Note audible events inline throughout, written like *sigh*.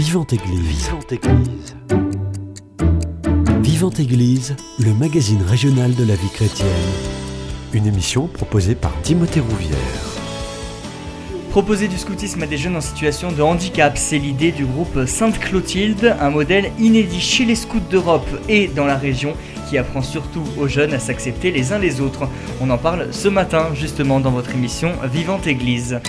Vivante Église. Vivante Église. Vivante Église, le magazine régional de la vie chrétienne. Une émission proposée par Timothée Rouvière. Proposer du scoutisme à des jeunes en situation de handicap, c'est l'idée du groupe Sainte-Clotilde, un modèle inédit chez les scouts d'Europe et dans la région qui apprend surtout aux jeunes à s'accepter les uns les autres. On en parle ce matin justement dans votre émission Vivante Église.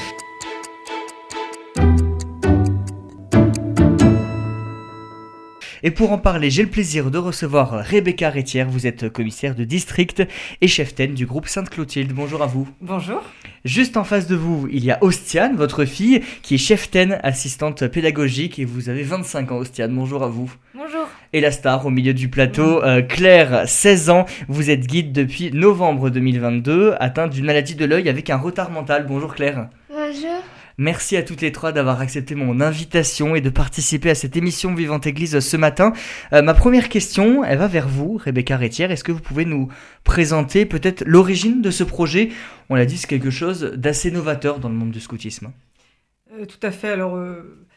Et pour en parler, j'ai le plaisir de recevoir Rebecca Rétière. Vous êtes commissaire de district et chef-taine du groupe Sainte-Clotilde. Bonjour à vous. Bonjour. Juste en face de vous, il y a Ostiane, votre fille, qui est chef-taine, assistante pédagogique, et vous avez 25 ans, Ostiane. Bonjour à vous. Bonjour. Et la star au milieu du plateau, euh, Claire, 16 ans. Vous êtes guide depuis novembre 2022, atteinte d'une maladie de l'œil avec un retard mental. Bonjour Claire. Bonjour. Merci à toutes les trois d'avoir accepté mon invitation et de participer à cette émission Vivante Église ce matin. Euh, ma première question, elle va vers vous, Rebecca Rétière. Est-ce que vous pouvez nous présenter peut-être l'origine de ce projet? On l'a dit, c'est quelque chose d'assez novateur dans le monde du scoutisme. Euh, tout à fait. Alors, euh,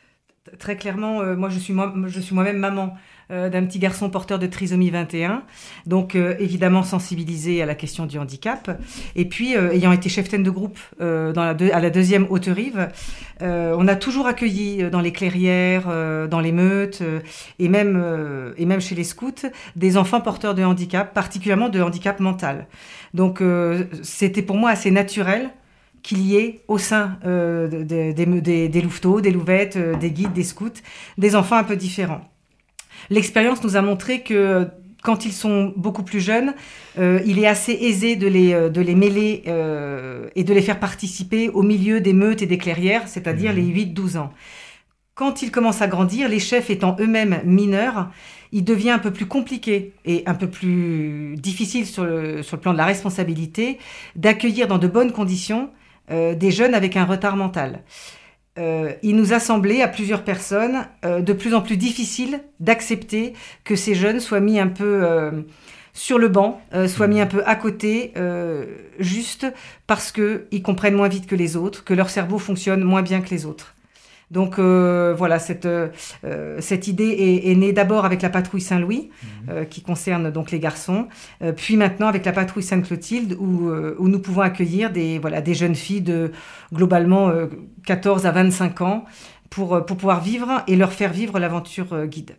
très clairement, moi, je suis moi-même maman euh, d'un petit garçon porteur de trisomie 21, donc euh, évidemment sensibilisée à la question du handicap. Et puis, euh, ayant été chef de groupe à la deuxième haute rive, euh, on a toujours accueilli dans les clairières, dans les meutes et même et même chez les scouts des enfants porteurs de handicap, particulièrement de handicap mental. Donc, c'était pour moi assez naturel qu'il y ait au sein de- de- des, louveteaux, des louvettes, des guides, des scouts, des enfants un peu différents. L'expérience nous a montré que quand ils sont beaucoup plus jeunes, euh, il est assez aisé de les, euh, de les mêler euh, et de les faire participer au milieu des meutes et des clairières, c'est-à-dire Mhm. les 8-12 ans. Quand ils commencent à grandir, les chefs étant eux-mêmes mineurs, il devient un peu plus compliqué et un peu plus difficile sur le, sur le plan de la responsabilité d'accueillir dans de bonnes conditions euh, des jeunes avec un retard mental. Euh, il nous a semblé à plusieurs personnes euh, de plus en plus difficile d'accepter que ces jeunes soient mis un peu euh, sur le banc, euh, soient mis un peu à côté, euh, juste parce qu'ils comprennent moins vite que les autres, que leur cerveau fonctionne moins bien que les autres. Donc euh, voilà, cette, euh, cette idée est, est née d'abord avec la patrouille Saint-Louis, euh, qui concerne donc les garçons, puis maintenant avec la patrouille Sainte-Clotilde, où, où nous pouvons accueillir des, voilà, des jeunes filles de globalement euh, 14 à 25 ans pour, pour pouvoir vivre et leur faire vivre l'aventure guide.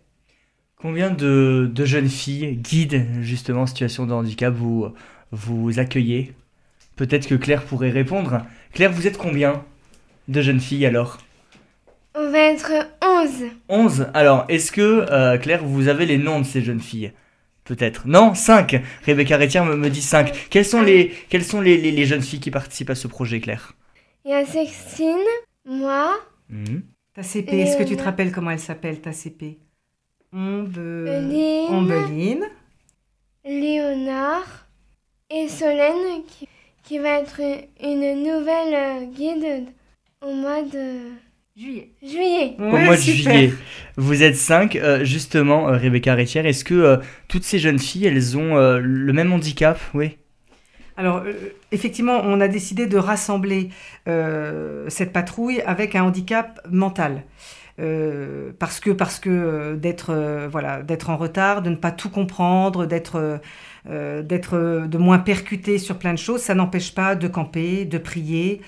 Combien de, de jeunes filles, guides justement en situation de handicap, vous, vous accueillez? Peut-être que Claire pourrait répondre. Claire, vous êtes combien de jeunes filles alors? Être 11. 11. Alors, est-ce que, euh, Claire, vous avez les noms de ces jeunes filles? Peut-être. Non 5. Rebecca Rétière me, me dit 5. Quelles sont, les, quelles sont les, les- les jeunes filles qui participent à ce projet, Claire? Il y a Sextine, moi, Mhm. Ta CP, est-ce que tu te rappelles comment elle s'appelle, ta CP Ombe... Eline, Ombeline. Léonard et Solène qui, qui va être une nouvelle euh, guide au mois de Juillet. juillet. Au mois de juillet. Vous êtes 5. justement, euh, Rebecca Rétière, est-ce que euh, toutes ces jeunes filles, elles ont euh, le même handicap? Oui. Alors, euh, effectivement, on a décidé de rassembler euh, cette patrouille avec un handicap mental. Euh, parce que, parce que euh, d'être euh, voilà, d'être en retard, de ne pas tout comprendre, d'être euh, euh, d'être euh, de moins percuté sur plein de choses, ça n'empêche pas de camper, de prier, euh,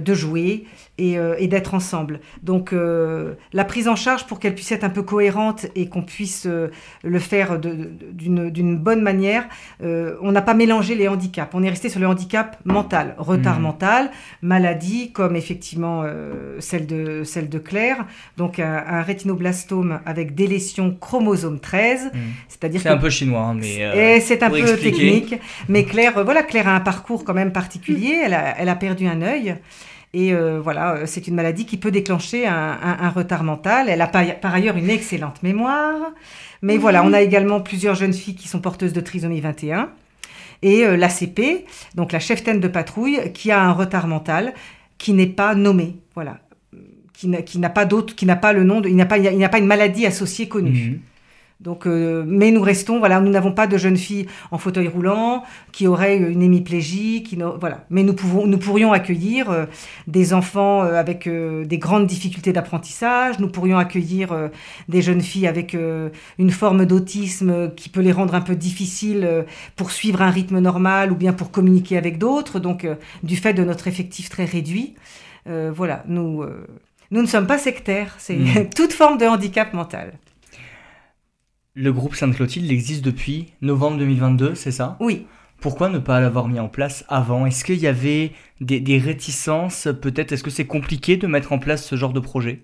de jouer et, euh, et d'être ensemble. Donc euh, la prise en charge pour qu'elle puisse être un peu cohérente et qu'on puisse euh, le faire d'une bonne manière, euh, on n'a pas mélangé les handicaps. On est resté sur le handicap mental, retard Mhm. mental, maladie comme effectivement euh, celle, de, celle de Claire, donc un, un rétinoblastome avec délétion chromosome 13, Mhm. c'est-à-dire C'est un peu chinois, hein, mais... euh, et c'est un peu expliquer. technique, mais *laughs* Claire, euh, voilà, Claire a un parcours quand même particulier. Elle a, elle a perdu un œil. Et euh, voilà, euh, c'est une maladie qui peut déclencher un, un- un retard mental. Elle a par, par ailleurs une excellente mémoire. Mais voilà, on a également plusieurs jeunes filles qui sont porteuses de trisomie 21. Et euh, l'ACP, donc la cheftaine de patrouille, qui a un retard mental qui n'est pas nommé. Voilà. Qui n'a- pas d'autre, qui n'a pas le nom, de, il n'a pas, il pas une maladie associée connue. Mhm. Donc, euh, mais nous restons, voilà, nous n'avons pas de jeunes filles en fauteuil roulant qui auraient une hémiplégie, qui voilà. Mais nous pouvons, nous pourrions accueillir euh, des enfants euh, avec euh, des grandes difficultés d'apprentissage. Nous pourrions accueillir euh, des jeunes filles avec euh, une forme d'autisme qui peut les rendre un peu difficiles euh, pour suivre un rythme normal ou bien pour communiquer avec d'autres. Donc, euh, du fait de notre effectif très réduit, euh, voilà, nous, euh, nous ne sommes pas sectaires. C'est Mm. *laughs* toute forme de handicap mental. Le groupe Sainte-Clotilde existe depuis novembre 2022, c'est ça? Oui. Pourquoi ne pas l'avoir mis en place avant? Est-ce qu'il y avait des, des réticences Peut-être? Est-ce que c'est compliqué de mettre en place ce genre de projet?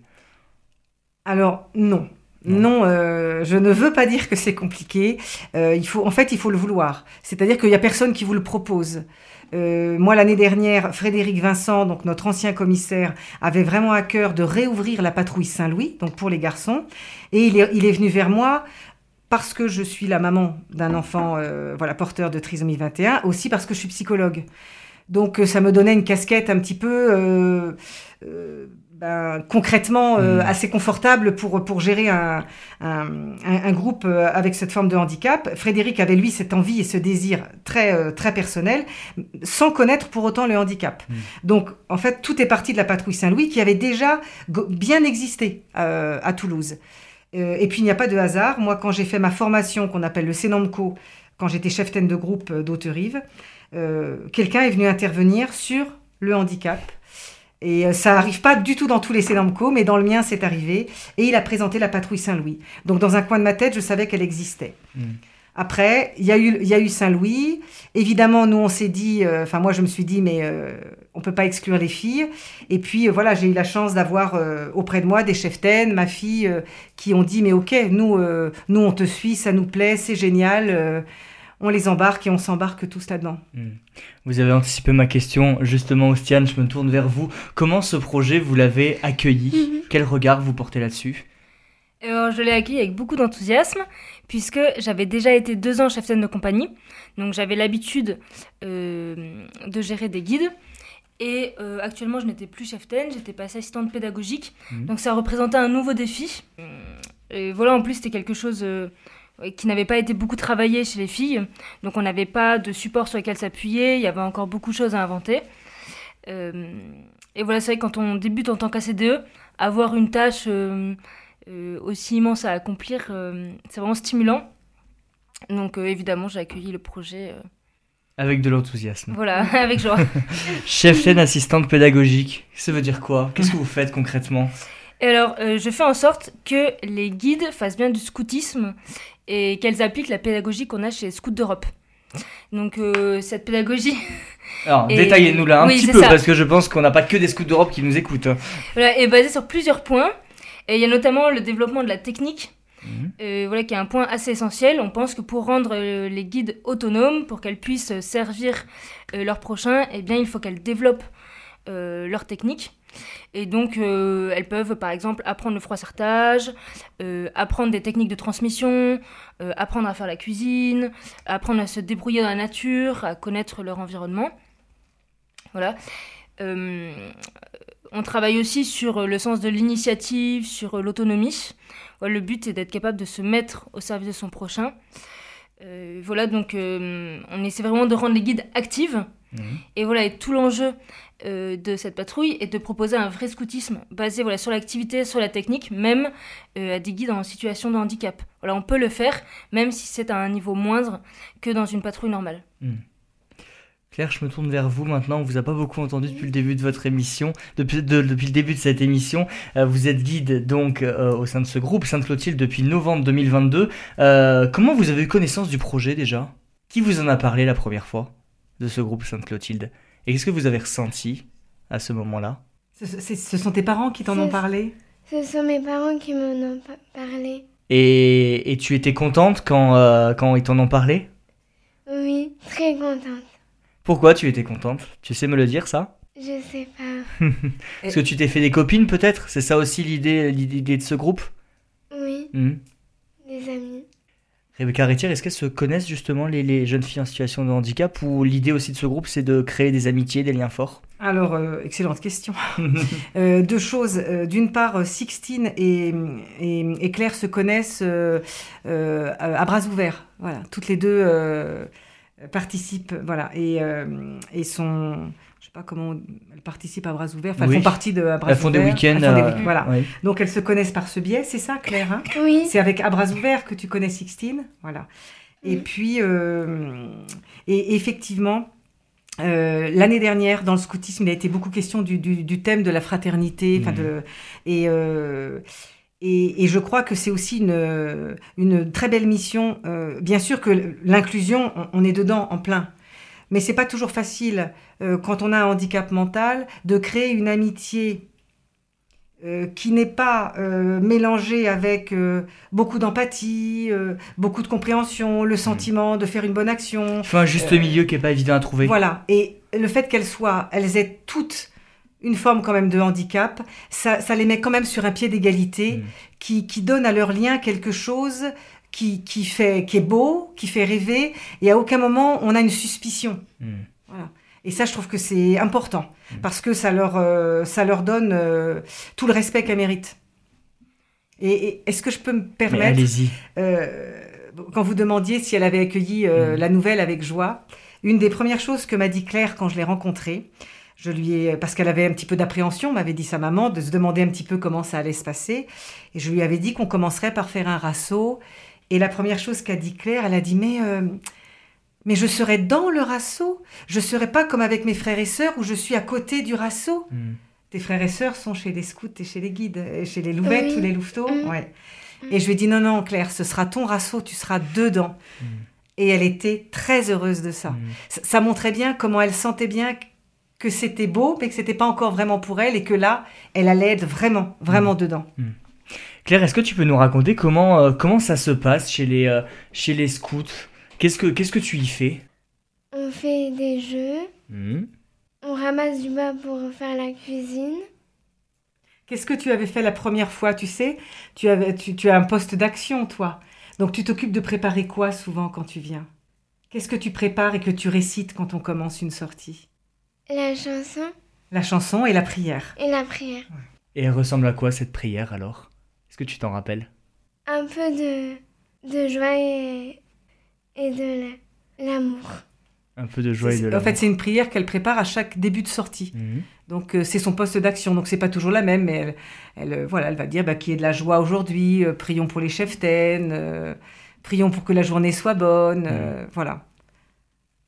Alors non. Non. Non, euh, je ne veux pas dire que c'est compliqué. Euh, il faut, en fait, il faut le vouloir. C'est-à-dire qu'il n'y a personne qui vous le propose. Euh, moi, l'année dernière, Frédéric Vincent, donc notre ancien commissaire, avait vraiment à cœur de réouvrir la patrouille Saint-Louis, donc pour les garçons. Et il est, il est venu vers moi parce que je suis la maman d'un enfant euh, voilà, porteur de trisomie 21, aussi parce que je suis psychologue. Donc euh, ça me donnait une casquette un petit peu euh, euh, ben, concrètement euh, Mm. assez confortable pour, pour gérer un, un, groupe avec cette forme de handicap. Frédéric avait lui cette envie et ce désir très, très personnel, sans connaître pour autant le handicap. Mm. Donc en fait tout est parti de la patrouille Saint-Louis qui avait déjà bien existé à Toulouse. Euh, et puis il n'y a pas de hasard. Moi, quand j'ai fait ma formation qu'on appelle le Sénamco, quand j'étais chef-taine de groupe euh, d'Haute-Rive, euh, quelqu'un est venu intervenir sur le handicap. Et ça arrive pas du tout dans tous les Sénamco, mais dans le mien, c'est arrivé. Et il a présenté la patrouille Saint-Louis. Donc dans un coin de ma tête, je savais qu'elle existait. Mm. Après, il y a eu, il y a eu Saint-Louis. Évidemment, nous, on s'est dit, euh, enfin, moi, je me suis dit, mais euh, on peut pas exclure les filles. Et puis, euh, voilà, j'ai eu la chance d'avoir euh, auprès de moi des cheftaines, ma fille, euh, qui ont dit, mais ok, nous, euh, nous, on te suit, ça nous plaît, c'est génial. euh, on les embarque et on s'embarque tous là-dedans. Hmm. Vous avez anticipé ma question, justement, Ostiane, je me tourne vers vous. Comment ce projet, vous l'avez accueilli? Mhm. Quel regard vous portez là-dessus? Je l'ai accueilli avec beaucoup d'enthousiasme, puisque j'avais déjà été deux ans chef de compagnie, donc j'avais l'habitude euh, de gérer des guides. Et euh, actuellement, je n'étais plus chef-taine, j'étais passée assistante pédagogique, Mhm. donc ça représentait un nouveau défi. Et voilà, en plus, c'était quelque chose euh, qui n'avait pas été beaucoup travaillé chez les filles, donc on n'avait pas de support sur lequel s'appuyer, il y avait encore beaucoup de choses à inventer. Euh, et voilà, c'est vrai que quand on débute en tant qu'ACDE, avoir une tâche aussi immense à accomplir, c'est vraiment stimulant. Donc évidemment, j'ai accueilli le projet, Avec de l'enthousiasme. voilà, *laughs* avec joie. *laughs* Chef-taine assistante pédagogique, ça veut dire quoi? Qu'est-ce que vous faites concrètement? Et alors, euh, je fais en sorte que les guides fassent bien du scoutisme et qu'elles appliquent la pédagogie qu'on a chez Scouts d'Europe. Donc euh, cette pédagogie, *laughs* Alors, Et- détaillez-nous-la un oui, petit peu, ça. parce que je pense qu'on n'a pas que des scouts d'Europe qui nous écoutent. voilà, est basée sur plusieurs points. Et il y a notamment le développement de la technique. Euh, voilà, qui est un point assez essentiel. On pense que pour rendre euh, les guides autonomes, pour qu'elles puissent euh, servir euh, leurs prochains, eh bien, il faut qu'elles développent leur technique. Et donc, elles peuvent, par exemple, apprendre le froissartage, apprendre des techniques de transmission, apprendre à faire la cuisine, apprendre à se débrouiller dans la nature, à connaître leur environnement. Voilà. On travaille aussi sur le sens de l'initiative, sur l'autonomie. Le but est d'être capable de se mettre au service de son prochain. Euh, voilà, donc euh, on essaie vraiment de rendre les guides actives. Mhm. Et voilà, et tout l'enjeu euh, de cette patrouille est de proposer un vrai scoutisme basé voilà, sur l'activité, sur la technique, même à des guides en situation de handicap. Voilà, on peut le faire, même si c'est à un niveau moindre que dans une patrouille normale. Claire, je me tourne vers vous maintenant. On vous a pas beaucoup entendu depuis le début de votre émission, depuis, de- depuis le début de cette émission. Euh, vous êtes guide donc euh, au sein de ce groupe Sainte-Clotilde depuis novembre 2022. Euh, comment vous avez eu connaissance du projet déjà? Qui vous en a parlé la première fois de ce groupe Sainte-Clotilde? Et qu'est-ce que vous avez ressenti à ce moment-là? Ce, sont tes parents qui t'en ont parlé? Ce sont mes parents qui m'en ont pa- parlé. et, et tu étais contente quand, euh, quand ils t'en ont parlé? Oui, très contente. Pourquoi tu étais contente? Tu sais me le dire ça? Je sais pas. *laughs* Est-ce que tu t'es fait des copines peut-être? C'est ça aussi l'idée l'idée de ce groupe? Oui, Mhm. des amis. Rebecca Rétière, est-ce qu'elles se connaissent justement les, jeunes filles en situation de handicap? Ou l'idée aussi de ce groupe c'est de créer des amitiés, des liens forts? Alors, euh, excellente question. *laughs* Euh, deux choses. Euh, d'une part, Sixtine et, et, Claire se connaissent à bras ouverts. Voilà, toutes les deux participent, voilà, et, et sont je sais pas comment elles participent à bras ouverts. Enfin, elles font partie de à bras elles font des week-ends. Euh, voilà. Donc elles se connaissent par ce biais, c'est ça, Claire hein? Oui. C'est avec à bras ouverts que tu connais Sixtine, voilà. Et puis, euh, et effectivement. Euh, l'année dernière, dans le scoutisme, il a été beaucoup question du, du, thème de la fraternité, enfin de et, et, et je crois que c'est aussi une, une très belle mission. bien sûr que l'inclusion, on, est dedans en plein, mais c'est pas toujours facile euh, quand on a un handicap mental de créer une amitié euh, qui n'est pas euh, mélangée avec beaucoup d'empathie, beaucoup de compréhension, le sentiment de faire une bonne action. Il faut un juste milieu qui est pas évident à trouver. Voilà. Et le fait qu'elles soient, elles aient toutes une forme quand même de handicap, ça, ça les met quand même sur un pied d'égalité, mm. qui, qui donne à leur lien quelque chose qui, qui, fait, qui est beau, qui fait rêver, et à aucun moment on a une suspicion. Hmm. Voilà. Et ça, je trouve que c'est important, hmm. parce que ça leur, euh, ça leur donne euh, tout le respect qu'elles méritent. Et, est-ce que je peux me permettre, allez-y. Euh, quand vous demandiez si elle avait accueilli hmm. la nouvelle avec joie, une des premières choses que m'a dit Claire quand je l'ai rencontrée, je lui ai, parce qu'elle avait un petit peu d'appréhension, m'avait dit sa maman, de se demander un petit peu comment ça allait se passer. Et je lui avais dit qu'on commencerait par faire un rasso et la première chose qu'a dit Claire, elle a dit mais euh, mais je serai dans le rasso. Je serai pas comme avec mes frères et sœurs où je suis à côté du rasso. Hmm. Tes frères et sœurs sont chez les scouts et chez les guides, et chez les louvettes ou les louveteaux. Ouais. Hmm. Et je lui ai dit non non Claire, ce sera ton rasso, tu seras dedans. Et elle était très heureuse de ça. ça. montrait bien comment elle sentait bien que c'était beau, mais que c'était pas encore vraiment pour elle et que là, elle allait être vraiment, vraiment dedans. Claire, est-ce que tu peux nous raconter comment, euh, comment ça se passe chez les, euh, chez les scouts? Qu'est-ce que, qu'est-ce que tu y fais? On fait des jeux. Hmm. On ramasse du bois pour faire la cuisine. Qu'est-ce que tu avais fait la première fois Tu sais, tu, avais, tu, tu as un poste d'action, toi. Donc tu t'occupes de préparer quoi souvent quand tu viens? Qu'est-ce que tu prépares et que tu récites quand on commence une sortie? La chanson. La chanson et la prière. Et la prière. Et elle ressemble à quoi cette prière alors? Que tu t'en rappelles? Un peu de, de joie et, de l'amour. Un peu de joie et de l'amour. En fait, c'est une prière qu'elle prépare à chaque début de sortie. Mhm. Donc, euh, c'est son poste d'action. Donc, c'est pas toujours la même, mais elle, elle, euh, voilà, elle va dire bah, qu'il y ait de la joie aujourd'hui, euh, prions pour les cheftaines, prions pour que la journée soit bonne. Mhm. voilà.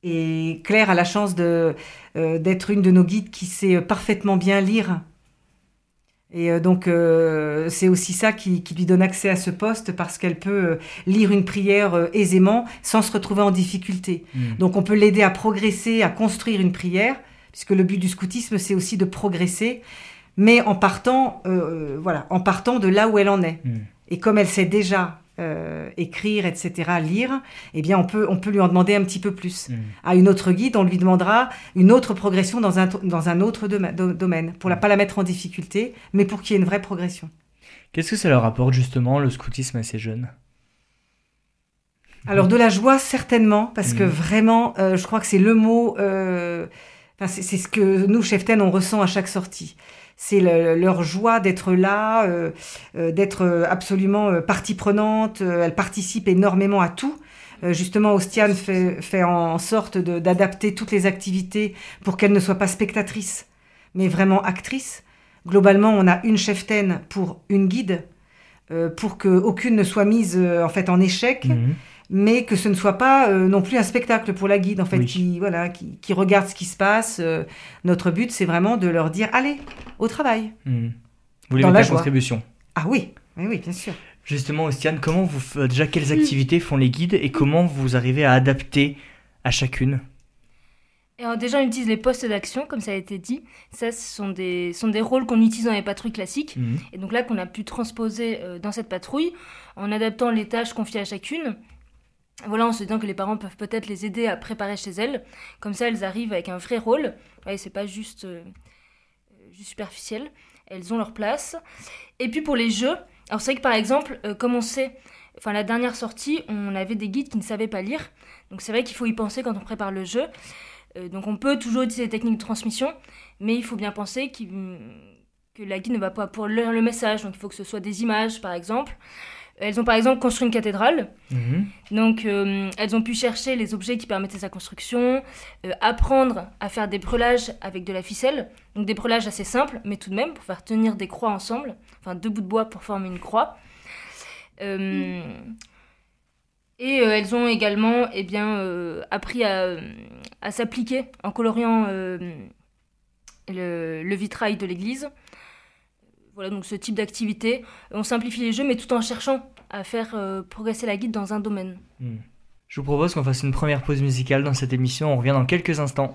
Et Claire a la chance de, d'être une de nos guides qui sait parfaitement bien lire et euh, donc, euh, c'est aussi ça qui, lui donne accès à ce poste parce qu'elle peut euh, lire une prière aisément sans se retrouver en difficulté. Hmm. Donc, on peut l'aider à progresser, à construire une prière, puisque le but du scoutisme, c'est aussi de progresser, mais en partant, voilà, en partant de là où elle en est. Hmm. Et comme elle sait déjà euh, écrire, etc., lire, eh bien, on peut, on peut lui en demander un petit peu plus. Mm. À une autre guide, on lui demandera une autre progression dans un, dans un autre domaine, pour ne pas la mettre en difficulté, mais pour qu'il y ait une vraie progression. Qu'est-ce que ça leur apporte justement, le scoutisme à ces jeunes? Alors, de la joie, certainement, parce que mm. vraiment, euh, je crois que c'est le mot... Euh, c'est ce que nous, Cheften, on ressent à chaque sortie c'est leur joie d'être là, euh, euh, d'être absolument euh, partie prenante. elle participe énormément à tout. justement, Ostiane fait, en sorte d'adapter toutes les activités pour qu'elle ne soit pas spectatrice, mais vraiment actrice. Globalement, on a une cheftaine pour une guide, pour qu'aucune ne soit mise en fait en échec. Mhm mais que ce ne soit pas euh, non plus un spectacle pour la guide, en fait, qui, voilà, qui, regarde ce qui se passe. Euh, notre but, c'est vraiment de leur dire allez, au travail. Hmm. Vous voulez mettre la contribution Ah oui, oui, oui, bien sûr. Justement, Ostiane, comment vous déjà quelles activités font les guides et comment vous arrivez à adapter à chacune? Alors déjà, on utilise les postes d'action, comme ça a été dit. Ça, ce sont des, sont des rôles qu'on utilise dans les patrouilles classiques. Hmm. Et donc là, qu'on a pu transposer euh, dans cette patrouille, en adaptant les tâches confiées à chacune voilà, en se disant que les parents peuvent peut-être les aider à préparer chez elles. Comme ça, elles arrivent avec un vrai rôle. Ouais, c'est pas juste, euh, juste superficiel. Elles ont leur place. Et puis pour les jeux, alors c'est vrai que par exemple, euh, comme on sait enfin la dernière sortie, on avait des guides qui ne savaient pas lire. Donc c'est vrai qu'il faut y penser quand on prépare le jeu. Euh, donc on peut toujours utiliser les techniques de transmission, mais il faut bien penser que la guide ne va pas pour lire le message. Donc il faut que ce soit des images, par exemple. Elles ont par exemple construit une cathédrale. Mhm. Donc euh, elles ont pu chercher les objets qui permettaient sa construction, euh, apprendre à faire des brelages avec de la ficelle. Donc des brelages assez simples, mais tout de même pour faire tenir des croix ensemble. Enfin deux bouts de bois pour former une croix. Euh, et elles ont également eh bien, appris à, à s'appliquer en coloriant le, le, vitrail de l'église. Voilà, donc ce type d'activité. On simplifie les jeux, mais tout en cherchant à faire euh, progresser la guide dans un domaine. Hmm. Je vous propose qu'on fasse une première pause musicale dans cette émission. On revient dans quelques instants.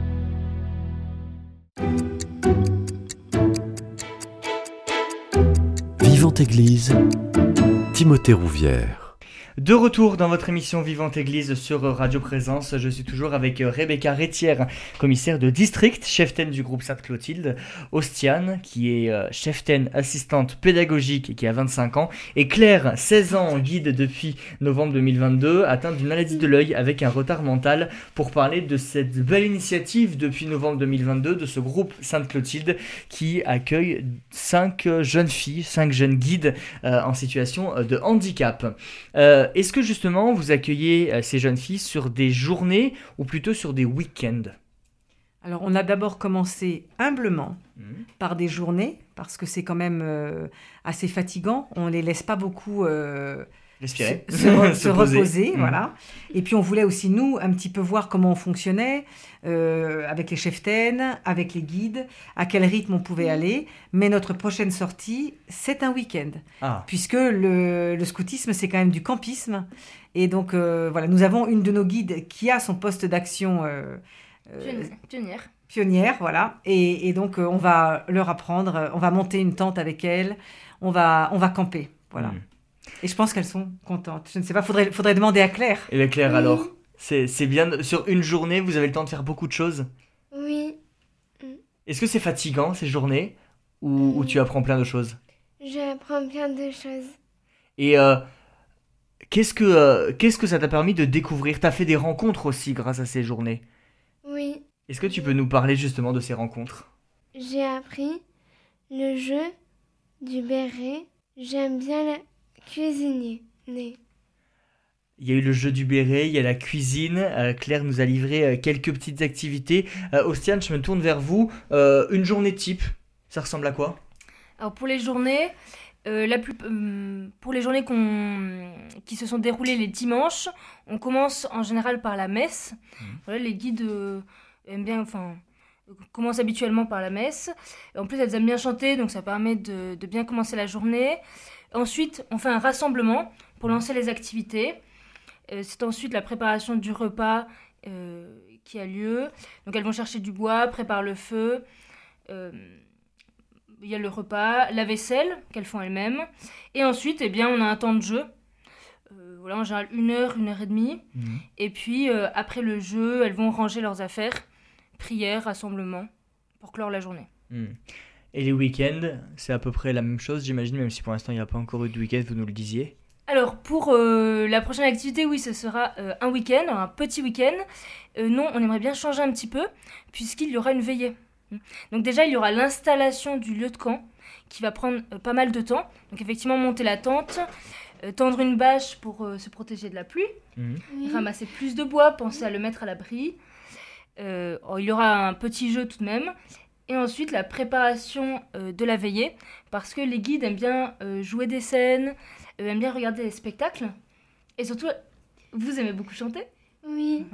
Église, Timothée Rouvière. De retour dans votre émission Vivante Église sur Radio Présence, je suis toujours avec euh, Rebecca Rétière, commissaire de district, cheftaine du groupe Sainte-Clotilde, Ostiane, qui est euh, cheftaine assistante pédagogique et qui a 25 ans, et Claire, 16 ans, guide depuis novembre 2022, atteinte d'une maladie de l'œil avec un retard mental, pour parler de cette belle initiative depuis novembre 2022 de ce groupe Sainte-Clotilde qui accueille 5 jeunes filles, 5 jeunes guides euh, en situation de handicap. Est-ce que justement vous accueillez euh, ces jeunes filles sur des journées ou plutôt sur des week-ends? Alors, on a d'abord commencé humblement Mhm. par des journées, parce que c'est quand même euh, assez fatigant. On les laisse pas beaucoup euh, Respirer, se, se re- *laughs* se poser. reposer. Mhm. Voilà. Et puis, on voulait aussi, nous, un petit peu voir comment on fonctionnait euh, avec les cheftaines, avec les guides, à quel rythme on pouvait aller. Mais notre prochaine sortie, c'est un week-end Ah, puisque le, le scoutisme, c'est quand même du campisme. Et donc, euh, voilà, nous avons une de nos guides qui a son poste d'action euh, euh, Pionnière. Pionnière. voilà. Et, et donc, euh, on va leur apprendre, on va monter une tente avec elles, on va, on va camper, voilà. Mhm. Et je pense qu'elles sont contentes. Je ne sais pas, faudrait, faudrait demander à Claire. Et bien Claire Oui. alors c'est c'est bien, sur une journée vous avez le temps de faire beaucoup de choses? Oui, Est-ce que c'est fatigant ces journées ou, ou tu apprends plein de choses? J'apprends plein de choses. Et euh, qu'est-ce que euh, qu'est-ce que ça t'a permis de découvrir? T'as fait des rencontres aussi grâce à ces journées? Oui, Est-ce que tu peux nous parler justement de ces rencontres? J'ai appris le jeu du béret. J'aime bien la cuisiner. né. Il y a eu le jeu du béret, il y a la cuisine. euh, Claire nous a livré euh, quelques petites activités. Euh, Ostiane, je me tourne vers vous. Euh, une journée type, ça ressemble à quoi? Alors pour les journées, euh, la plus, euh, pour les journées qui se sont déroulées les dimanches, on commence en général par la messe. Voilà, les guides euh, aiment bien, enfin, commencent habituellement par la messe. Et en plus, elles aiment bien chanter, donc ça permet de, de bien commencer la journée. Ensuite, on fait un rassemblement pour lancer les activités. Euh, C'est ensuite la préparation du repas euh, qui a lieu. Donc elles vont chercher du bois, préparent le feu. Euh, il y a le repas, la vaisselle qu'elles font elles-mêmes. Et ensuite, eh bien, on a un temps de jeu. Voilà, en général, une heure, une heure et demie. Et puis, après le jeu, elles vont ranger leurs affaires, prière, rassemblement, pour clore la journée. Hmm. Et les week-ends, c'est à peu près la même chose, j'imagine, même si pour l'instant il n'y a pas encore eu de week-end, vous nous le disiez. Alors, pour euh, la prochaine activité, oui, ce sera euh, un week-end, un petit week-end. Euh, non, on aimerait bien changer un petit peu, puisqu'il y aura une veillée. Donc déjà, il y aura l'installation du lieu de camp, qui va prendre euh, pas mal de temps. Donc effectivement, monter la tente, euh, tendre une bâche pour euh, se protéger de la pluie, Mhm. Ramasser plus de bois, penser à le mettre à l'abri. Euh, oh, il y aura un petit jeu tout de même. Et ensuite, la préparation euh, de la veillée, parce que les guides aiment bien euh, jouer des scènes, euh, aiment bien regarder les spectacles. Et surtout, vous aimez beaucoup chanter. Oui,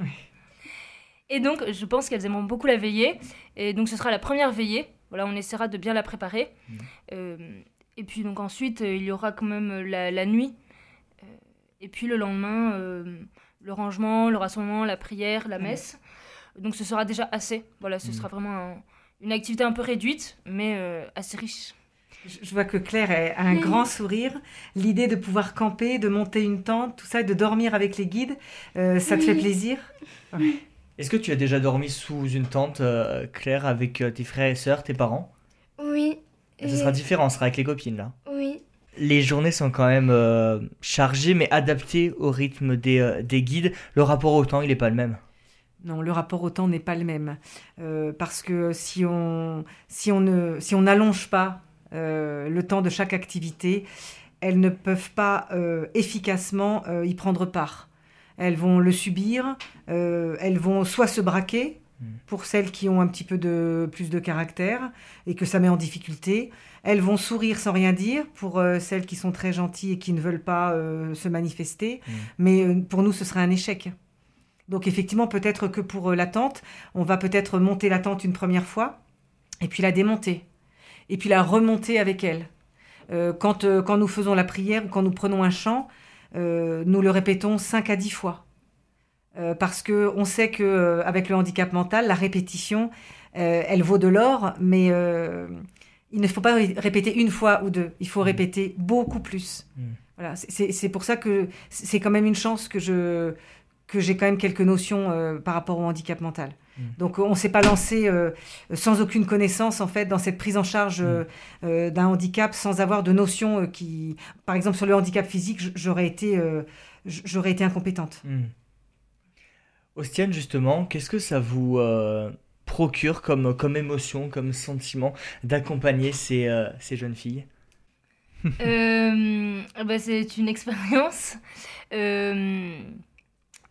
Et donc, je pense qu'elles aimeront beaucoup la veillée. Et donc, ce sera la première veillée. Voilà, on essaiera de bien la préparer. Euh, et puis, donc ensuite, euh, il y aura quand même la, la nuit. Euh, et puis, le lendemain, euh, le rangement, le rassemblement, la prière, la Mhm. messe. Donc, ce sera déjà assez. Voilà, ce Mhm. sera vraiment un- une activité un peu réduite, mais euh, assez riche. Je vois que Claire a un Oui. grand sourire. L'idée de pouvoir camper, de monter une tente, tout ça, et de dormir avec les guides, euh, ça te fait plaisir? Est-ce que tu as déjà dormi sous une tente, euh, Claire, avec euh, tes frères et sœurs, tes parents? Oui, Ce Et- sera différent, ce sera avec les copines là. Oui. Les journées sont quand même euh, chargées, mais adaptées au rythme des, euh, des guides. Le rapport au temps, il n'est pas le même. Non, le rapport au temps n'est pas le même. Euh, parce que si on si on ne si on n'allonge pas euh, le temps de chaque activité, elles ne peuvent pas euh, efficacement y prendre part. Elles vont le subir, elles vont soit se braquer Mm. pour celles qui ont un petit peu de plus de caractère et que ça met en difficulté. Elles vont sourire sans rien dire pour euh, celles qui sont très gentilles et qui ne veulent pas euh, se manifester. Mm. Mais euh, pour nous, ce serait un échec. Donc effectivement, peut-être que pour euh, la tente, on va peut-être monter la tente une première fois, et puis la démonter, et puis la remonter avec elle. Euh, quand, euh, quand nous faisons la prière ou quand nous prenons un chant, euh, nous le répétons 5 à 10 fois. Parce que on sait que avec le handicap mental, la répétition, elle vaut de l'or, mais il ne faut pas ré- répéter une fois ou deux. Il faut répéter beaucoup plus. Mm. Voilà, c'est c'est pour ça que c'est quand même une chance que je que j'ai quand même quelques notions euh, par rapport au handicap mental. Mm. Donc on ne s'est pas lancé euh, sans aucune connaissance en fait dans cette prise en charge euh, euh, d'un handicap sans avoir de notions euh, qui, par exemple sur le handicap physique, j'aurais été euh, j'aurais été incompétente. Hmm. Ostienne, justement, qu'est-ce que ça vous euh, procure comme, comme émotion, comme sentiment d'accompagner ces, euh, ces jeunes filles? Euh, bah, c'est une expérience.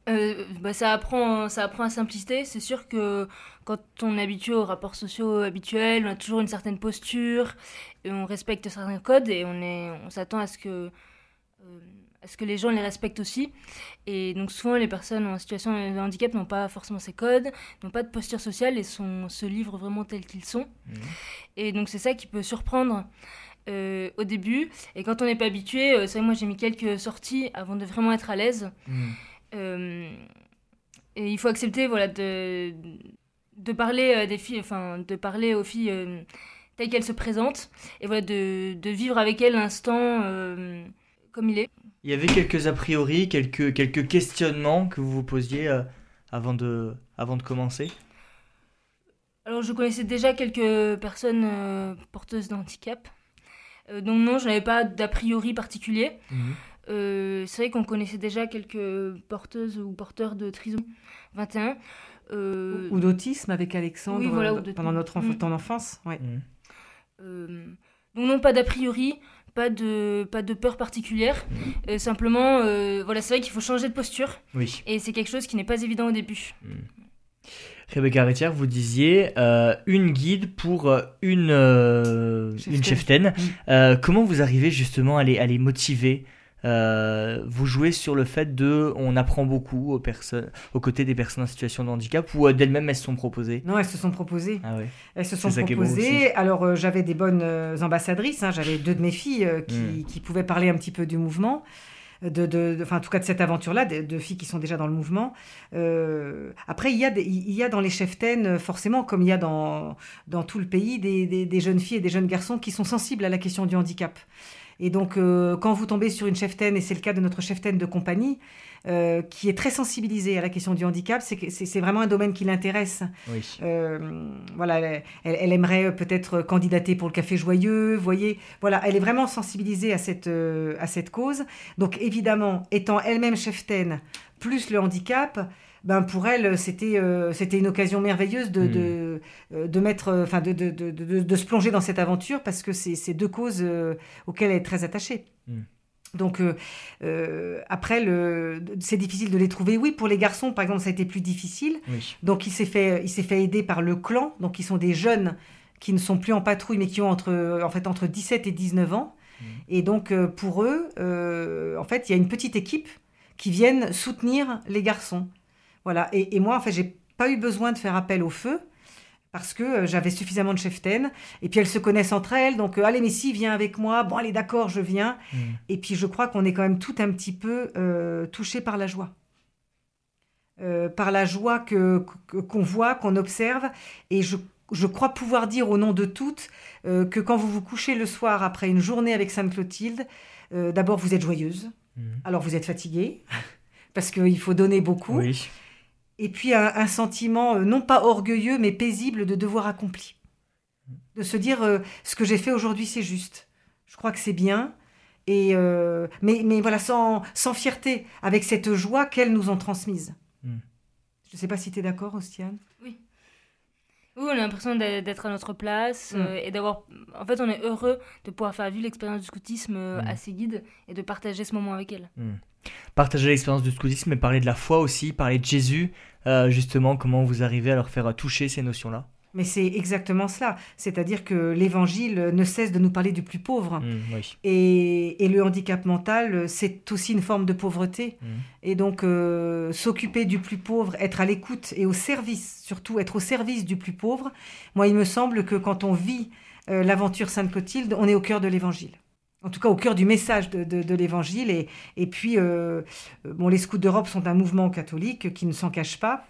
Euh, bah, ça, apprend, ça apprend à simplicité. C'est sûr que quand on est habitué aux rapports sociaux habituels, on a toujours une certaine posture, et on respecte certains codes et on, est, on s'attend à ce que. euh, à ce que les gens les respectent aussi. Et donc souvent, les personnes en situation de handicap n'ont pas forcément ces codes, n'ont pas de posture sociale et sont, se livrent vraiment tels qu'ils sont. Mhm. Et donc c'est ça qui peut surprendre euh, au début. Et quand on n'est pas habitué, euh, c'est vrai moi j'ai mis quelques sorties avant de vraiment être à l'aise. Hmm. Euh, et il faut accepter voilà, de, de parler euh, des filles, enfin de parler aux filles euh, telles qu'elles se présentent. Et voilà, de, de vivre avec elles l'instant comme il est. Il y avait quelques a priori, quelques, quelques questionnements que vous vous posiez avant, de, avant de commencer? Alors je connaissais déjà quelques personnes porteuses de handicap. Euh, donc non, je n'avais pas d'a priori particulier. Mhm. Euh, c'est vrai qu'on connaissait déjà quelques porteuses ou porteurs de trisomie 21. Euh, Ou d'autisme avec Alexandre Oui, voilà, euh, pendant notre enf- Mm. ton enfance. Ouais. Mhm. euh, donc non, pas d'a priori, pas de, pas de peur particulière. Euh, simplement, euh, voilà, c'est vrai qu'il faut changer de posture. Oui. Et c'est quelque chose qui n'est pas évident au début. Rebecca Rétière, vous disiez euh, une guide pour une, euh, Cheftaine. une cheftaine. Mm. Euh, comment vous arrivez justement à les, à les motiver Euh, Vous jouez sur le fait de, on apprend beaucoup aux personnes, aux côtés des personnes en situation de handicap ou euh, d'elles-mêmes elles se sont proposées? Non, elles se sont proposées. Ah ouais. Elles se sont bon proposées. Alors, euh, j'avais des bonnes ambassadrices. hein. J'avais deux de mes filles euh, qui, qui pouvaient parler un petit peu du mouvement. De, de, de- enfin, en tout cas, de cette aventure-là, de, de filles qui sont déjà dans le mouvement. Euh, après, il y, a des- il y a dans les cheftaines, forcément, comme il y a dans, dans tout le pays, des, des- des jeunes filles et des jeunes garçons qui sont sensibles à la question du handicap. Et donc, euh, quand vous tombez sur une cheftaine, et c'est le cas de notre cheftaine de compagnie, euh, qui est très sensibilisée à la question du handicap, c'est vraiment un domaine qui l'intéresse. Oui. Euh, voilà, elle, aimerait peut-être candidater pour le Café Joyeux, voyez. Voilà, elle est vraiment sensibilisée à cette, à cette cause. Donc évidemment, étant elle-même cheftaine, plus le handicap, ben pour elle, c'était euh, c'était une occasion merveilleuse de, de, euh, de mettre, euh, enfin de, de, de, se plonger dans cette aventure parce que c'est c'est deux causes euh, auxquelles elle est très attachée. Mm. Donc euh, euh, après, le- c'est difficile de les trouver. Oui, pour les garçons, par exemple, ça a été plus difficile. Oui. Donc il s'est fait, il s'est fait aider par le clan, donc ils sont des jeunes qui ne sont plus en patrouille, mais qui ont entre, en fait, entre 17 et 19 ans. Mhm. Et donc euh, pour eux, en fait, il y a une petite équipe qui viennent soutenir les garçons. Voilà. Et, et moi, en fait, j'ai pas eu besoin de faire appel au feu parce que euh, j'avais suffisamment de cheftaines. Et puis elles se connaissent entre elles, donc euh, allez, mais si, viens avec moi. Bon, allez, d'accord, je viens. Mm. Et puis je crois qu'on est quand même tout un petit peu euh, touché par la joie. Euh, par la joie que qu'on voit, qu'on observe. Et je, je crois pouvoir dire au nom de toutes euh, que quand vous vous couchez le soir après une journée avec Sainte-Clotilde, euh, d'abord vous êtes joyeuse, Mm. alors vous êtes fatiguée, *laughs* parce qu'il faut donner beaucoup. Oui. Et puis un, un sentiment euh, non pas orgueilleux, mais paisible de devoir accompli. De se dire euh, ce que j'ai fait aujourd'hui, c'est juste. Je crois que c'est bien. Et euh, mais, mais voilà, sans, sans fierté, avec cette joie qu'elles nous ont transmise. Mm. Je ne sais pas si tu es d'accord, Ostiane. Oui, on a l'impression d'être à notre place Mm. euh, et d'avoir. En fait, on est heureux de pouvoir faire vivre l'expérience du scoutisme euh, Mm. à ses guides et de partager ce moment avec elles. Partager l'expérience du scoutisme et parler de la foi aussi, parler de Jésus, euh, justement, comment vous arrivez à leur faire toucher ces notions-là? Mais c'est exactement cela. C'est-à-dire que l'Évangile ne cesse de nous parler du plus pauvre. Mm, oui. Et, et le handicap mental, c'est aussi une forme de pauvreté. Mm. Et donc, euh, s'occuper du plus pauvre, être à l'écoute et au service, surtout être au service du plus pauvre, moi, il me semble que quand on vit euh, l'aventure Sainte-Clotilde, on est au cœur de l'Évangile. En tout cas, au cœur du message de, de- de l'Évangile. Et, et puis, euh, bon, les Scouts d'Europe sont un mouvement catholique qui ne s'en cache pas.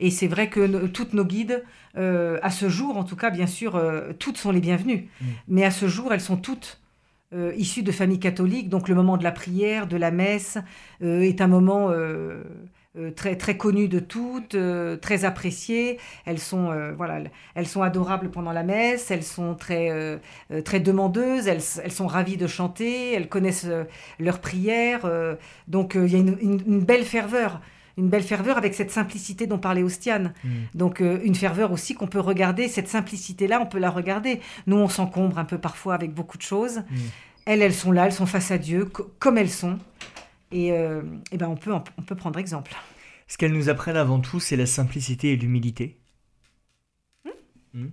Et c'est vrai que no- toutes nos guides, euh, à ce jour, en tout cas, bien sûr, euh, toutes sont les bienvenues. Mm. Mais à ce jour, elles sont toutes euh, issues de familles catholiques. Donc le moment de la prière, de la messe, est un moment très, très connu de toutes, très apprécié. Elles sont, euh, voilà, elles sont adorables pendant la messe, elles sont très, euh, très demandeuses, elles, elles sont ravies de chanter, elles connaissent euh, leurs prières. donc il y a une, une- une belle ferveur. Une belle ferveur avec cette simplicité dont parlait Ostiane. Mm. Donc euh, une ferveur aussi qu'on peut regarder, cette simplicité-là, on peut la regarder. Nous, on s'encombre un peu parfois avec beaucoup de choses. Mm. Elles, elles sont là, elles sont face à Dieu, co- comme elles sont. Et, euh, eh ben, on, peut, on peut prendre exemple. Ce qu'elles nous apprennent avant tout, c'est la simplicité et l'humilité. Mm.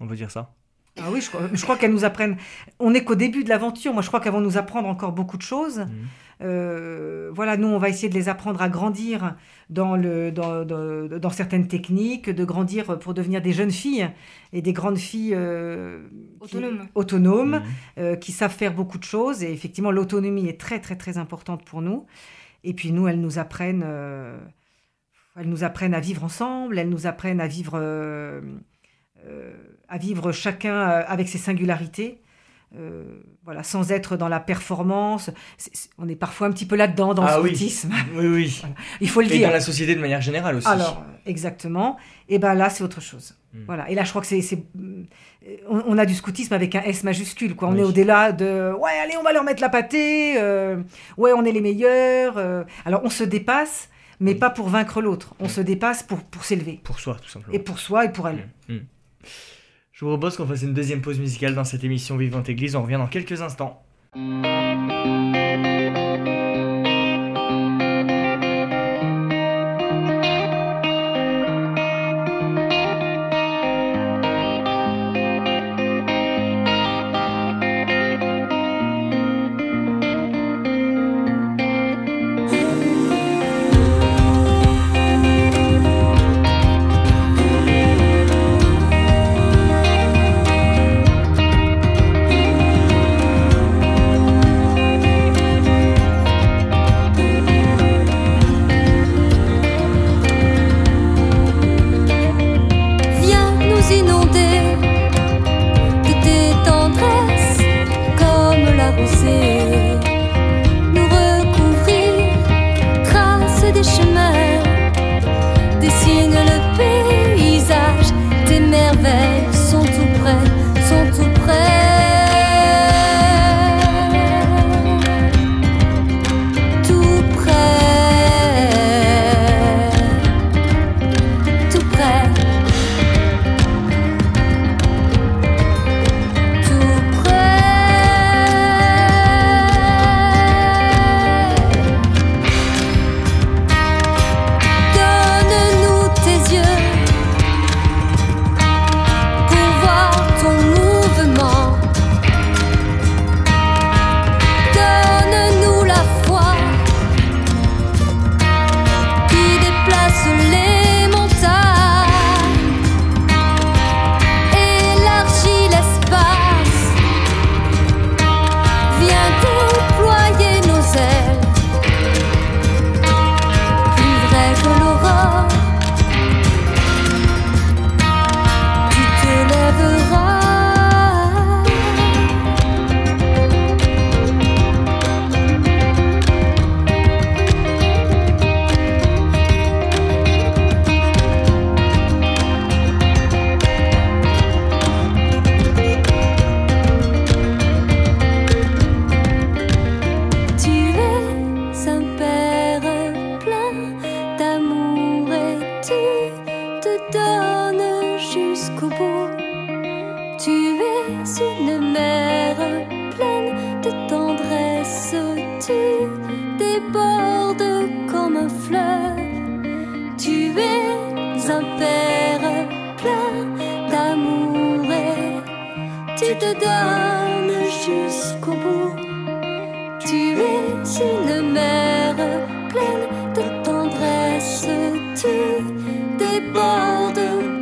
On veut dire ça? Ah oui, je, crois- je crois qu'elles nous apprennent. On n'est qu'au début de l'aventure. Moi, je crois qu'elles vont nous apprendre encore beaucoup de choses. Mm. Euh, voilà, nous, on va essayer de les apprendre à grandir dans, le, dans, dans, dans certaines techniques, de grandir pour devenir des jeunes filles et des grandes filles euh, qui- Autonomes. autonomes. Mm. euh, qui savent faire beaucoup de choses. Et effectivement, l'autonomie est très, très, très importante pour nous. Et puis nous, elles nous apprennent, euh, elles nous apprennent à vivre ensemble. Elles nous apprennent à vivre, euh, euh, à vivre chacun avec ses singularités. Euh, voilà, sans être dans la performance. On est parfois un petit peu là-dedans dans Ah le oui. scoutisme. *laughs* Oui, oui. Il faut le Et dire. dans la société de manière générale aussi. Alors, exactement. Et ben là, c'est autre chose. Mm. Voilà. Et là, je crois que c'est, c'est- on, on a du scoutisme avec un S majuscule. Quoi. On Oui. est au-delà de ouais, allez, on va leur mettre la pâtée. euh, ouais, on est les meilleurs. euh. Alors, on se dépasse, mais Oui. pas pour vaincre l'autre. On Mm. se dépasse pour, pour s'élever. Pour soi, tout simplement. Et pour soi et pour elle. Mm. Mm. Je vous propose qu'on fasse une deuxième pause musicale dans cette émission Vivante Église. On revient dans quelques instants.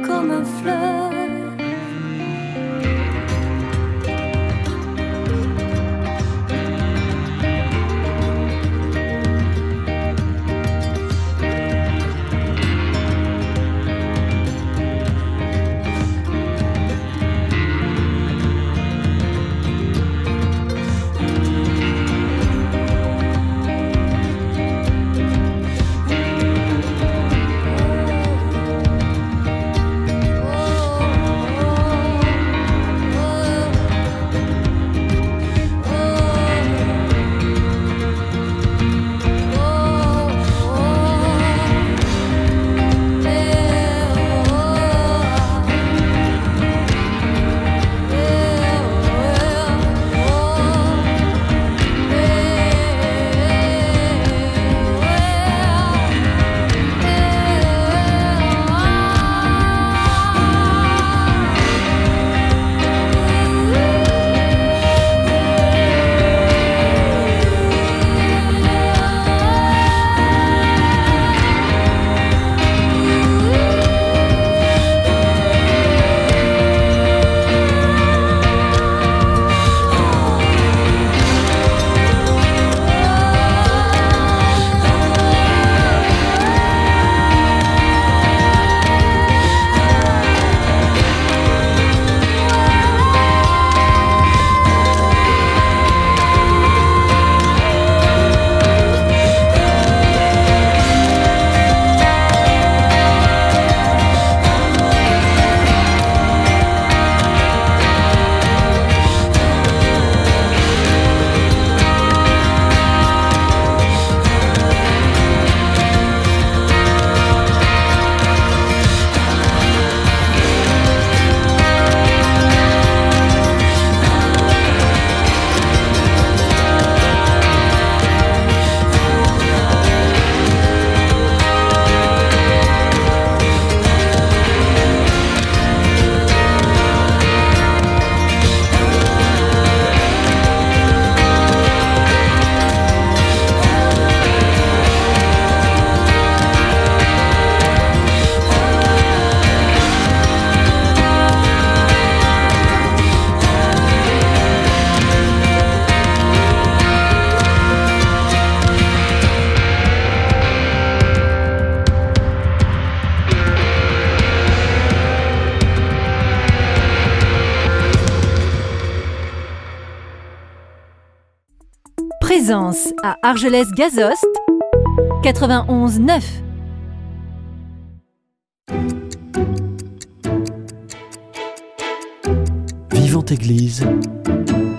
Comme un fleur. Présence à Argelès-Gazost, 91 9. Vivante Église,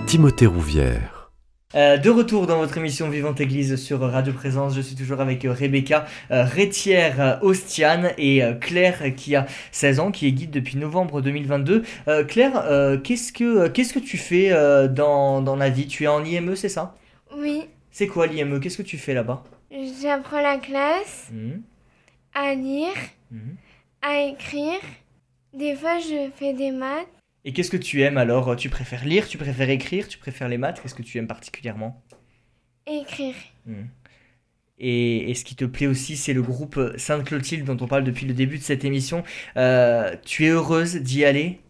Timothée Rouvière. Euh, de retour dans votre émission Vivante Église sur Radio Présence, je suis toujours avec euh, Rebecca euh, Rétière euh, Ostiane et euh, Claire qui a 16 ans, qui est guide depuis novembre 2022. Euh, Claire, euh, qu'est-ce que qu'est-ce que tu fais euh, dans, dans la vie? Tu es en IME, c'est ça? Oui, C'est quoi l'IME Qu'est-ce que tu fais là-bas? J'apprends la classe Mhm, à lire, mhm. à écrire. Des fois, je fais des maths. Et qu'est-ce que tu aimes alors? Tu préfères lire Tu préfères écrire Tu préfères les maths? Qu'est-ce que tu aimes particulièrement? Écrire. Mhm. Et, et ce qui te plaît aussi, c'est le groupe Sainte-Clotilde dont on parle depuis le début de cette émission. Euh, tu es heureuse d'y aller?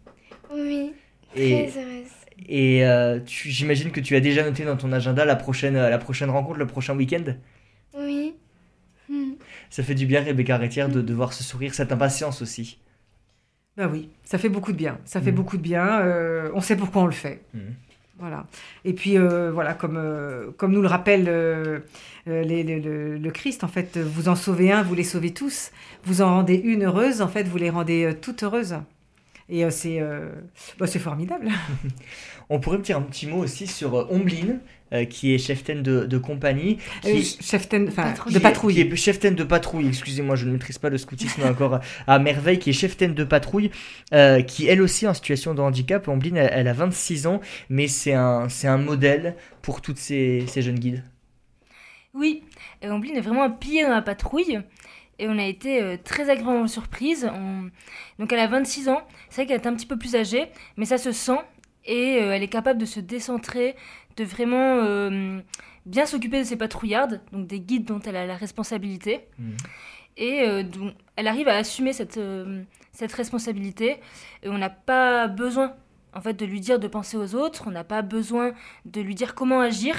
Oui, Et, très heureuse. Et euh, j'imagine que tu as déjà noté dans ton agenda la prochaine, la prochaine rencontre, le prochain week-end? Oui. Hmm. Ça fait du bien, Rebecca Rétière, de, de voir ce sourire, cette impatience aussi. Ben oui, ça fait beaucoup de bien. Ça fait Mhm. beaucoup de bien. euh, on sait pourquoi on le fait. Mhm. Voilà. Et puis, euh, voilà, comme, euh, comme nous le rappelle euh, euh, les- les- le, le Christ, en fait, vous en sauvez un, vous les sauvez tous. Vous en rendez une heureuse, en fait, vous les rendez euh, toutes heureuses. Et euh, c'est euh, bah, c'est formidable. *laughs* On pourrait me dire un petit mot aussi sur euh, Ombline, euh, qui est cheftaine de, de compagnie. Qui, Euh, cheftaine, enfin, Patrouille. de patrouille. Qui est cheftaine de patrouille, excusez-moi, je ne maîtrise pas le scoutisme *laughs* encore à merveille, qui est cheftaine de patrouille, euh, qui elle aussi est en situation de handicap. Ombline, elle, elle a 26 ans, mais c'est un, c'est un modèle pour toutes ces, ces jeunes guides. Oui, et Ombline est vraiment un pilier dans la patrouille. Et on a été euh, très agréablement surprise. On- Donc elle a 26 ans. C'est vrai qu'elle est un petit peu plus âgée, mais ça se sent. et euh, elle est capable de se décentrer, de vraiment euh, bien s'occuper de ses patrouillardes, donc des guides dont elle a la responsabilité. Mhm. Et euh, donc, elle arrive à assumer cette, euh, cette responsabilité. Et on n'a pas besoin en fait de lui dire de penser aux autres, on n'a pas besoin de lui dire comment agir.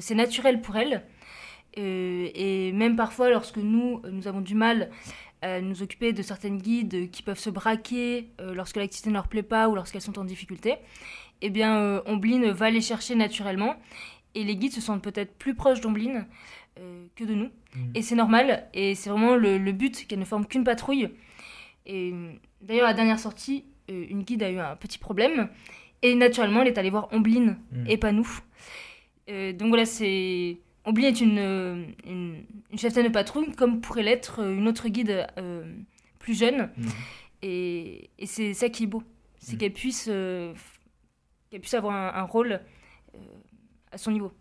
C'est naturel pour elle. Euh, et même parfois, lorsque nous, euh, nous avons du mal à nous occuper de certaines guides qui peuvent se braquer euh, lorsque l'activité ne leur plaît pas ou lorsqu'elles sont en difficulté, eh bien, euh, Ombline va les chercher naturellement. Et les guides se sentent peut-être plus proches d'Ombline euh, que de nous. Et c'est normal, et c'est vraiment le, le but qu'elle ne forme qu'une patrouille. Et euh, d'ailleurs, à la dernière sortie, euh, une guide a eu un petit problème, et naturellement, elle est allée voir Ombline, Mm. et pas nous. Euh, donc voilà, c'est. Ombline est une, euh, une, une cheftaine de patrouille, comme pourrait l'être euh, une autre guide euh, plus jeune. Mhm. Et, et c'est ça qui est beau, c'est Mm. qu'elle puisse, euh, qu'elle puisse avoir un, un rôle euh, à son niveau.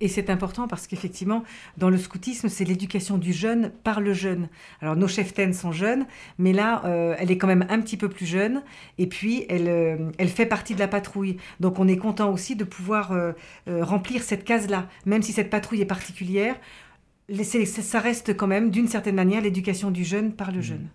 Et c'est important parce qu'effectivement, dans le scoutisme, c'est l'éducation du jeune par le jeune. Alors, nos cheftaines sont jeunes, mais là, euh, elle est quand même un petit peu plus jeune. Et puis, elle, euh, elle fait partie de la patrouille. Donc, on est content aussi de pouvoir euh, remplir cette case-là. Même si cette patrouille est particulière, ça reste quand même, d'une certaine manière, l'éducation du jeune par le Mhm. jeune.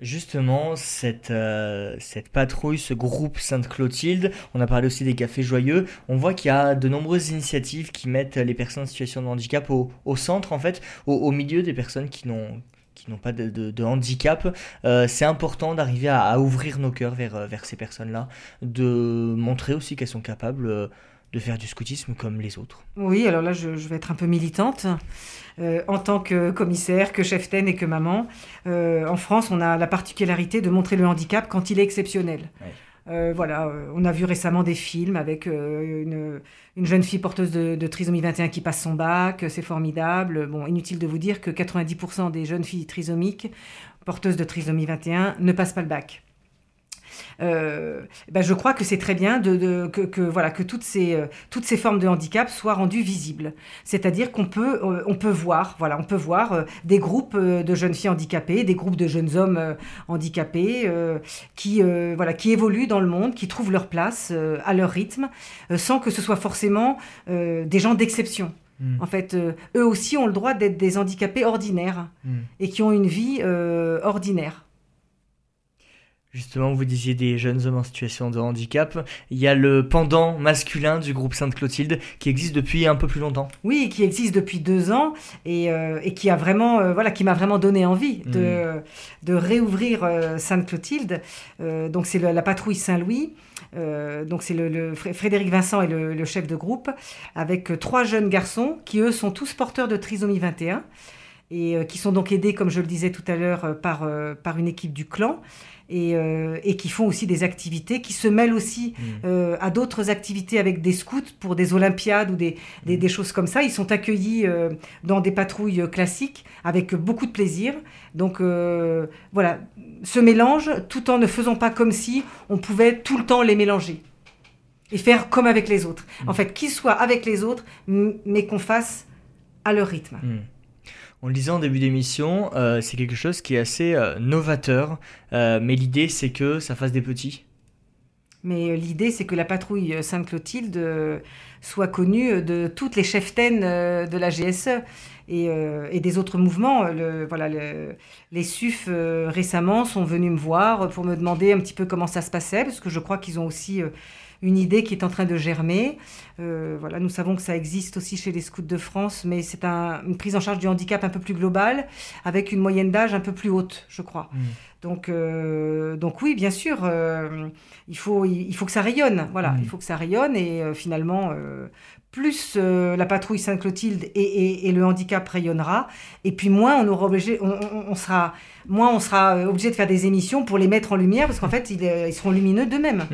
Justement, cette, euh, cette patrouille, ce groupe Sainte-Clotilde, on a parlé aussi des cafés joyeux, on voit qu'il y a de nombreuses initiatives qui mettent les personnes en situation de handicap au, centre, en fait, au, milieu des personnes qui n'ont qui n'ont pas de, handicap. Euh, c'est important d'arriver à, à ouvrir nos cœurs vers, euh, vers ces personnes-là, de montrer aussi qu'elles sont capables de faire du scoutisme comme les autres. Oui, alors là, je, je vais être un peu militante. Euh, en tant que commissaire, que cheftaine et que maman, euh, en France, on a la particularité de montrer le handicap quand il est exceptionnel. Ouais. Euh, voilà, on a vu récemment des films avec une, une jeune fille porteuse de, de trisomie 21 qui passe son bac, c'est formidable. Bon, inutile de vous dire que 90% des jeunes filles trisomiques porteuses de trisomie 21 ne passent pas le bac. Euh, ben je crois que c'est très bien de, de- que, que, voilà, que toutes, ces, euh, toutes ces formes de handicap soient rendues visibles. C'est-à-dire qu'on peut, euh, on peut voir, voilà, on peut voir des groupes de jeunes filles handicapées, des groupes de jeunes hommes handicapés qui, voilà, qui évoluent dans le monde, qui trouvent leur place à leur rythme, sans que ce soit forcément des gens d'exception. Mm. En fait, euh, eux aussi ont le droit d'être des handicapés ordinaires Mm. et qui ont une vie euh, ordinaire. Justement, vous disiez des jeunes hommes en situation de handicap. Il y a le pendant masculin du groupe Sainte-Clotilde qui existe depuis un peu plus longtemps. Oui, qui existe depuis deux ans et, euh, et qui a vraiment, euh, voilà, qui m'a vraiment donné envie de, de réouvrir euh, Sainte-Clotilde. Donc c'est la patrouille Saint-Louis. Donc c'est le, le Fré- Frédéric Vincent est le, le chef de groupe avec trois jeunes garçons qui eux sont tous porteurs de trisomie 21 et qui sont donc aidés, comme je le disais tout à l'heure, par, par une équipe du clan. Et, euh, et qui font aussi des activités, qui se mêlent aussi Mm. euh, à d'autres activités avec des scouts pour des olympiades ou des, des, des choses comme ça. Ils sont accueillis euh, dans des patrouilles classiques avec beaucoup de plaisir. Donc voilà, ce mélange, tout en ne faisant pas comme si on pouvait tout le temps les mélanger et faire comme avec les autres. En fait, qu'ils soient avec les autres, mais qu'on fasse à leur rythme. On le disait en début d'émission, euh, c'est quelque chose qui est assez euh, novateur, euh, mais l'idée c'est que ça fasse des petits. Mais l'idée, c'est que la patrouille Sainte-Clotilde soit connue de toutes les cheftaines de la GSE et, des autres mouvements. Voilà, le- les SUF récemment sont venus me voir pour me demander un petit peu comment ça se passait, parce que je crois qu'ils ont aussi une idée qui est en train de germer. Euh, voilà, nous savons que ça existe aussi chez les scouts de France, mais c'est un- une prise en charge du handicap un peu plus globale, avec une moyenne d'âge un peu plus haute, je crois. Mm. Donc, euh, donc oui, bien sûr, euh, il, faut, il, faut que ça rayonne. Voilà, Mm. il faut que ça rayonne et euh, finalement, plus la patrouille Sainte-Clotilde et, et- et le handicap rayonnera, et puis moins on aura obligé, on, on- on sera, moins on sera obligé de faire des émissions pour les mettre en lumière, parce qu'en fait, ils, ils seront lumineux d'eux-mêmes.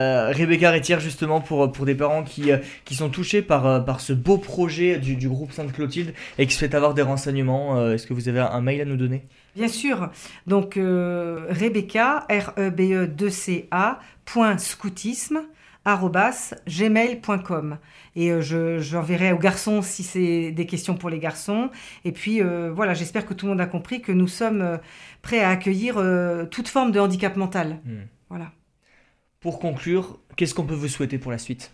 Euh, Rebecca Rétière, justement, pour, pour des parents qui, euh, qui sont touchés par, euh, par ce beau projet du, du groupe Sainte-Clotilde et qui souhaitent avoir des renseignements, euh, est-ce que vous avez un mail à nous donner? Bien sûr. Donc, euh, Rebecca, E R-E-B-E-2-C-A, point scoutisme, gmail.com. Et euh, je, j'enverrai aux garçons si c'est des questions pour les garçons. Et puis, euh, voilà, j'espère que tout le monde a compris que nous sommes prêts à accueillir toute forme de handicap mental. Hmm. Voilà. Pour conclure, qu'est-ce qu'on peut vous souhaiter pour la suite?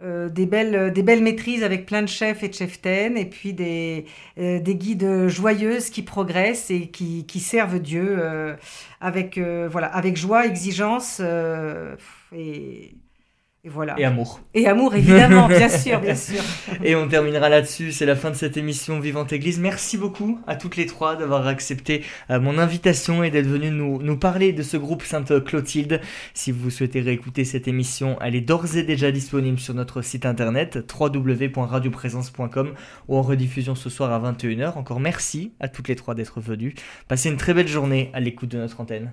Euh, des, belles, des belles maîtrises avec plein de chefs et de cheftaines, et puis des, euh, des guides joyeuses qui progressent et qui, servent Dieu euh, avec, euh, voilà, avec joie, exigence euh, et, et voilà. Et amour. Et amour, évidemment, *laughs* bien sûr, bien sûr. Et on terminera là-dessus, c'est la fin de cette émission Vivante Église. Merci beaucoup à toutes les trois d'avoir accepté euh, mon invitation et d'être venues nous, nous parler de ce groupe Sainte Clotilde. Si vous souhaitez réécouter cette émission, elle est d'ores et déjà disponible sur notre site internet www.radioprésence.com ou en rediffusion ce soir à 21h. Encore merci à toutes les trois d'être venues. Passez une très belle journée à l'écoute de notre antenne.